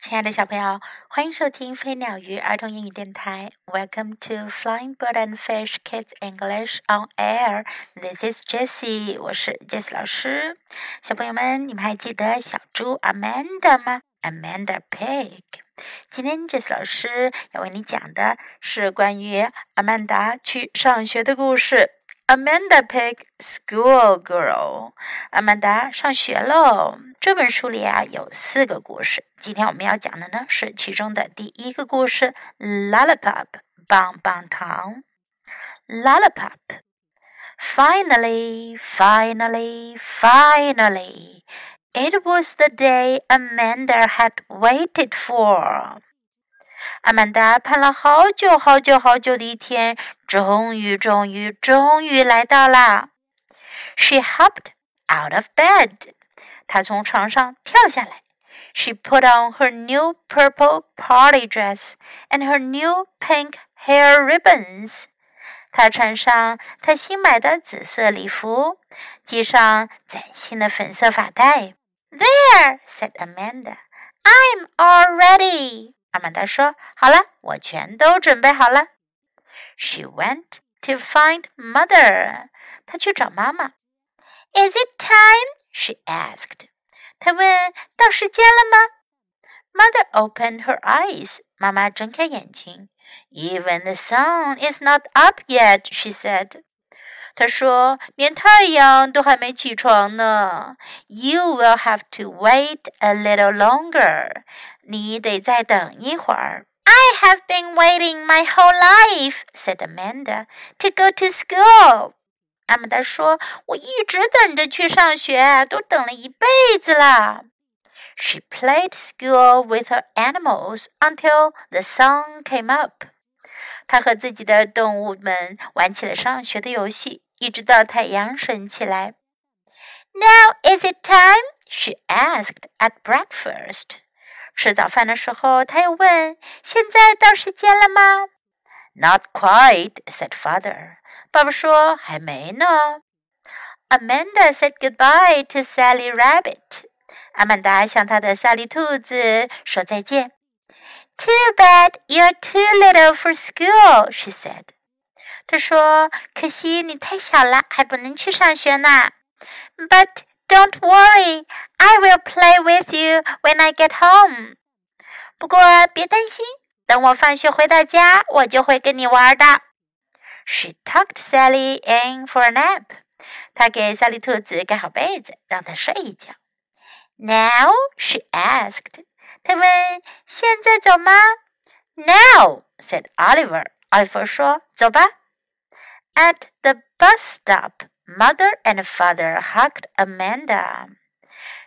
亲爱的小朋友，欢迎收听飞鸟鱼儿童英语电台。Welcome to Flying Bird and Fish Kids English on Air. This is Jessie，我是 Jess 老师。小朋友们，你们还记得小猪 Amanda 吗？Amanda Pig。今天 Jess 老师要为你讲的是关于阿曼达去上学的故事。Amanda Pig School Girl，阿曼达上学喽。这本书里啊有四个故事，今天我们要讲的呢是其中的第一个故事，Lollipop 棒棒糖。Lollipop。Finally, finally, finally, it was the day Amanda had waited for. 阿曼达盼了好久好久好久的一天，终于终于终于来到啦！She hopped out of bed， 她从床上跳下来。She put on her new purple party dress and her new pink hair ribbons。她穿上她新买的紫色礼服，系上崭新的粉色发带。There said Amanda, "I'm all ready." 阿曼达说：“好了，我全都准备好了。” She went to find mother. 她去找妈妈。Is it time? She asked. 她问：“到时间了吗？”Mother opened her eyes. 妈妈睁开眼睛。Even the sun is not up yet, she said. 她说：“连太阳都还没起床呢。”You will have to wait a little longer. 你得再等一会儿。I have been waiting my whole life," said Amanda, "to go to school." 阿曼达说：“我一直等着去上学，都等了一辈子了。” She played school with her animals until the sun came up. 她和自己的动物们玩起了上学的游戏，一直到太阳升起来。Now is it time? She asked at breakfast. 吃早饭的时候，他又问：“现在到时间了吗 ？”“Not quite,” said father. 爸爸说：“还没呢。” Amanda said goodbye to Sally Rabbit. 阿曼达向她的莎莉兔子说再见。“Too bad you're too little for school,” she said. 她说：“可惜你太小了，还不能去上学呢。” But don't worry, I will play with you when I get home. 不过别担心， 等我放学回到家，我就会跟你玩的。She tucked Sally in for a nap. 她给小丽兔子盖好被子，让它睡一觉。Now she asked. 她问：“现在走吗？”Now said Oliver. Oliver 说：“走吧。” At the bus stop. Mother and father hugged Amanda.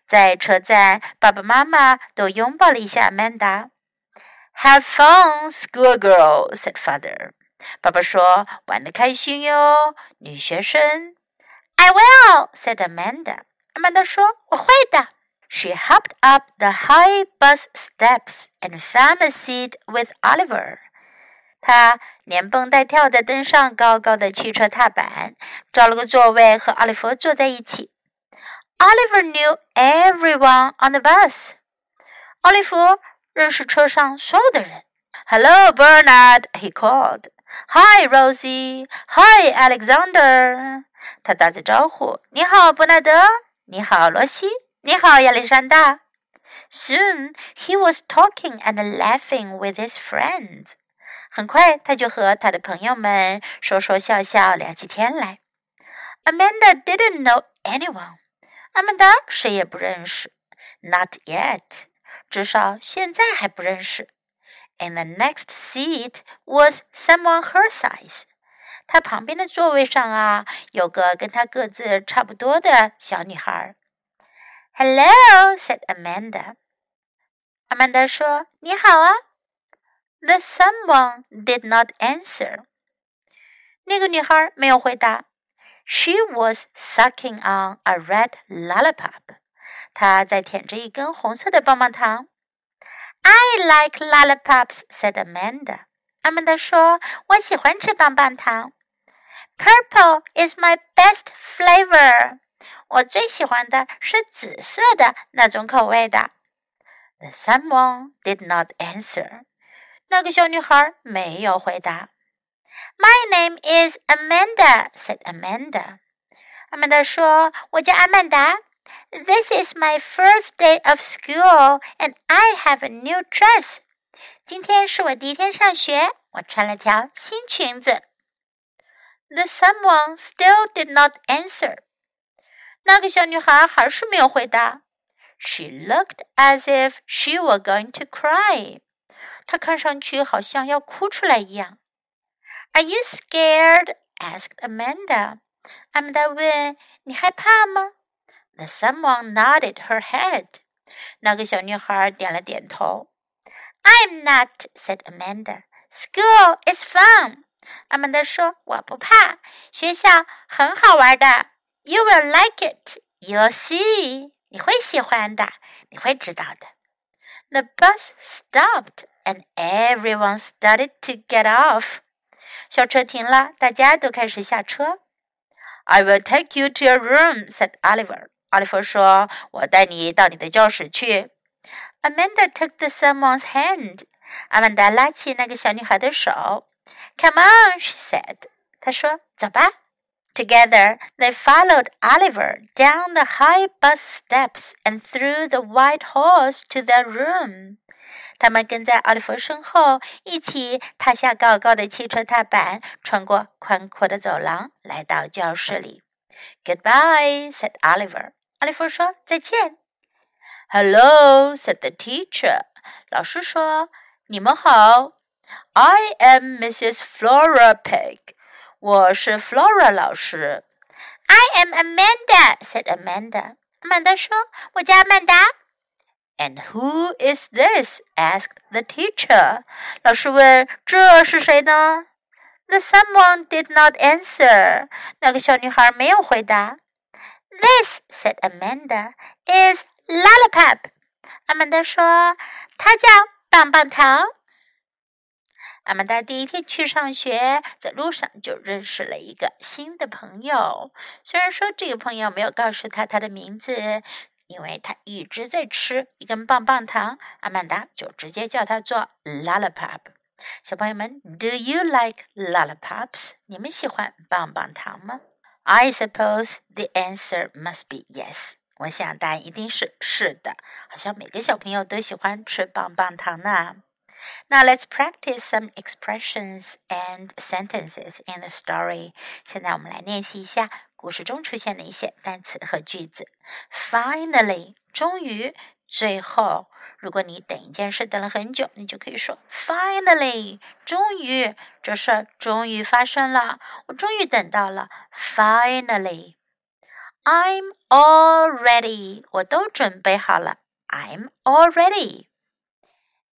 在车站，爸爸妈妈都拥抱了一下 Amanda。Have fun, schoolgirl," said father. 爸爸说：“玩的开心哟，女学生。” I will," said Amanda. Amanda 说：“我会的。” She hopped up the high bus steps and found a seat with Oliver. 她连蹦带跳地登上高高的汽车踏板，找了个座位和奥利弗坐在一起。Oliver knew everyone on the bus。奥利弗认识车上所有的人。Hello, Bernard, he called. Hi, Rosie. Hi, Alexander. 他打着招呼。你好，伯纳德。你好，罗西。你好，亚历山大。Soon he was talking and laughing with his friends. 很快，他就和他的朋友们说说笑笑，聊起天来。Amanda didn't know anyone。阿曼达谁也不认识，Not yet， 至少现在还不认识。In the next seat was someone her size。她旁边的座位上啊，有个跟她个子差不多的小女孩。Hello，said Amanda。阿曼达说：“你好啊。” The someone did not answer. 那个女孩没有回答。She was sucking on a red lollipop. 他在舔着一根红色的棒棒糖。I like lollipops," said Amanda. 阿曼达说：“我喜欢吃棒棒糖。”Purple is my best flavor. 我最喜欢的是紫色的那种口味的。The someone did not answer. 那个小女孩没有回答。My name is Amanda," said Amanda. 阿曼达说：“我叫阿曼达。This is my first day of school, and I have a new dress. 今天是我第一天上学，我穿了条新裙子。” The someone still did not answer. 那个小女孩还是没有回答。She looked as if she were going to cry. 她看上去好像要哭出来一样。Are you scared? asked Amanda. 阿曼达问：“你害怕吗 ？”The someone nodded her head. 那个小女孩点了点头。I'm not, said Amanda. School is fun. 阿曼达说：“我不怕，学校很好玩的。You will like it. You'll see. 你会喜欢的，你会知道的。” The bus stopped and everyone started to get off. 校车停了，大家都开始下车。I will take you to your room," said Oliver. 奥利弗说：“我带你到你的教室去。” Amanda took the someone's hand. 阿曼达拉起那个小女孩的手。Come on, she said. 她说：“走吧。” Together, they followed Oliver down the high bus steps and through the white halls to their room. 他们跟在奥利弗身后，一起踏下高高的汽车踏板，穿过宽阔的走廊，来到教室里。Goodbye, said Oliver. 奥利弗说：“再见。” Hello, said the teacher. 老师说：“你们好。” I am Mrs. Flora Pig. 我是 Flora 老师。I am Amanda, said Amanda. 阿曼达说：“我叫曼达。” And who is this? asked the teacher. 老师问：“这是谁呢？” The someone did not answer. 那个小女孩没有回答。This, said Amanda, is Lollipop. 阿曼达说：“它叫棒棒糖。”阿曼达第一天去上学，在路上就认识了一个新的朋友。虽然说这个朋友没有告诉他他的名字，因为他一直在吃一根棒棒糖，阿曼达就直接叫他做 lollipop。小朋友们，Do you like lollipops？你们喜欢棒棒糖吗 ？I suppose the answer must be yes。我想答案一定是是的。好像每个小朋友都喜欢吃棒棒糖呢。Now let's practice some expressions and sentences in the story. 现在我们来练习一下故事中出现的一些单词和句子。Finally，终于， 最后。如果你等一件事等了很久，你就可以说 Finally，终于，这事儿终于发生了，我终于等到了。Finally，I'm all ready，我都准备好了。I'm all ready。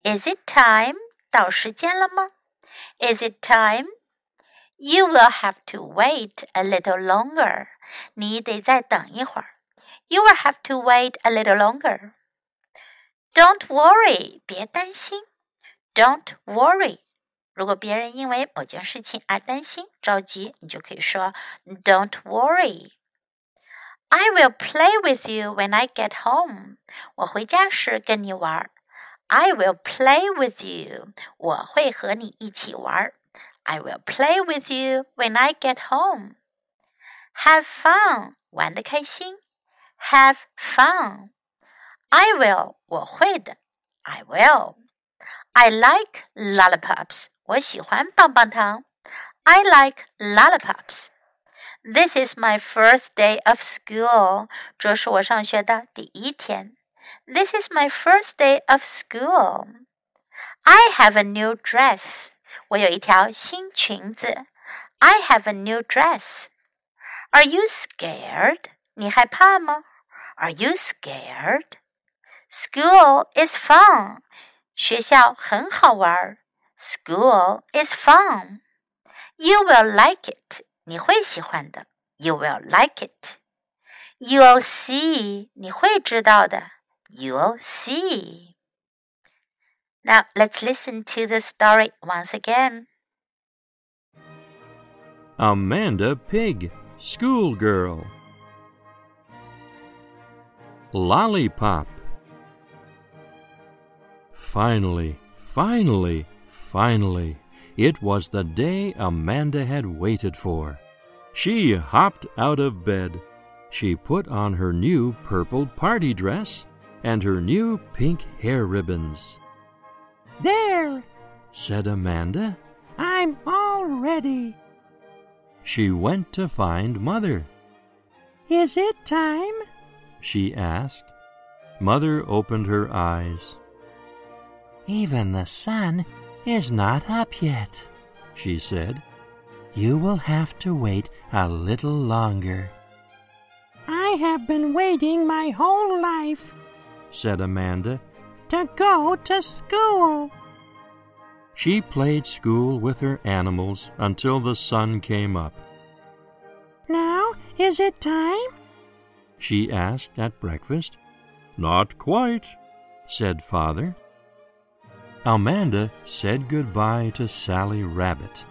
Is it time？到时间了吗？Is it time？You will have to wait a little longer。你得再等一会儿。You will have to wait a little longer。Don't worry，别担心。Don't worry。如果别人因为某件事情而担心、着急，你就可以说 Don't worry。I will play with you when I get home。我回家时跟你玩。I will play with you. 我会和你一起玩。I will play with you when I get home. Have fun. 玩的开心。Have fun. I will. 我会的。I will. I like lollipops. 我喜欢棒棒糖。I like lollipops. This is my first day of school. 这是我上学的第一天。this is my first day of school. I have a new dress. 我有一条新裙子。I have a new dress. Are you scared? 你害怕吗？Are you scared? School is fun. 学校很好玩。School is fun. You will like it. 你会喜欢的。You will like it. You'll see. 你会知道的。you'll see. Now let's listen to the story once again. Amanda Pig, schoolgirl. Lollipop. finally, finally, finally, it was the day Amanda had waited for. She hopped out of bed. She put on her new purple party dress and her new pink hair ribbons. There, said Amanda. I'm all ready. She went to find Mother. Is it time? she asked. Mother opened her eyes. Even the sun is not up yet, she said. You will have to wait a little longer. I have been waiting my whole life, said Amanda, to go to school. She played school with her animals until the sun came up. Now is it time? she asked at breakfast. Not quite, said Father. Amanda said goodbye to Sally Rabbit.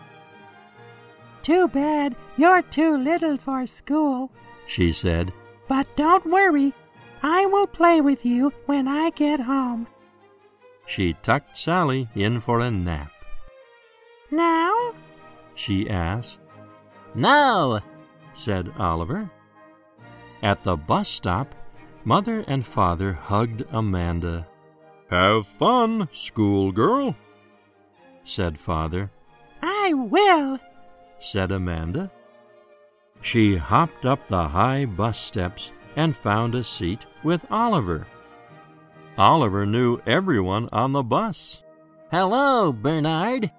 Too bad you're too little for school, she said. But don't worry, I will play with you when I get home. She tucked Sally in for a nap. Now? she asked. No, said Oliver. At the bus stop, Mother and Father hugged Amanda. Have fun, schoolgirl, said Father. I will, said Amanda. She hopped up the high bus steps and found a seat with Oliver. Oliver knew everyone on the bus. Hello, Bernard,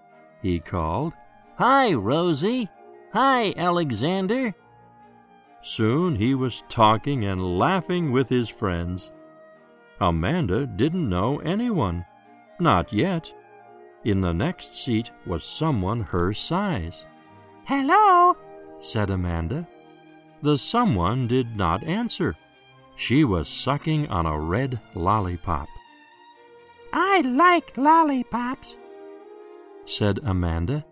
he called. Hi, Rosie. Hi, Alexander. Soon he was talking and laughing with his friends. Amanda didn't know anyone. Not yet. In the next seat was someone her size. Hello, said Amanda. The someone did not answer. She was sucking on a red lollipop. I like lollipops, said Amanda.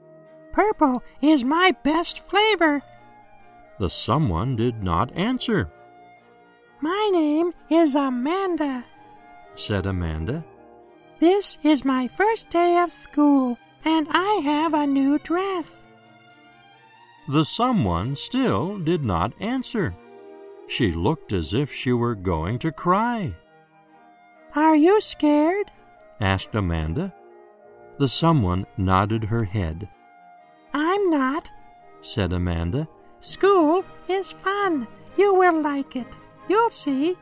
Purple is my best flavor. The someone did not answer. My name is Amanda, said Amanda. This is my first day of school, and I have a new dress. The someone still did not answer. She looked as if she were going to cry. Are you scared? asked Amanda. The someone nodded her head. I'm not, said Amanda. School is fun. You will like it. You'll see.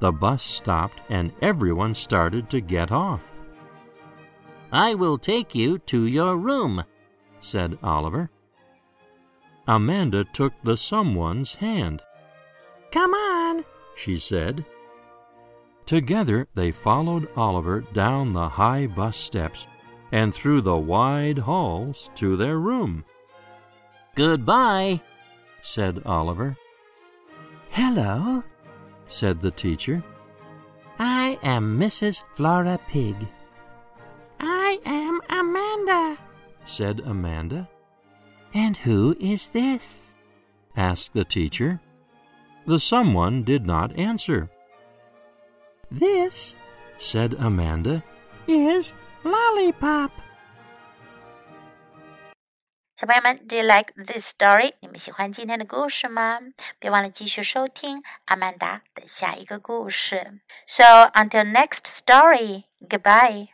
The bus stopped and everyone started to get off. I will take you to your room, said Oliver. Amanda took the someone's hand. Come on, she said. Together they followed Oliver down the high bus steps and through the wide halls to their room. Goodbye, said Oliver. Hello, said the teacher. I am Mrs. Flora Pig. I am Amanda, said Amanda. And who is this? asked the teacher. The someone did not answer. This, said Amanda, is Lollipop. 小朋友们，Do you like this story？你们喜欢今天的故事吗？别忘了继续收听阿曼达的下一个故事。So until next story, goodbye.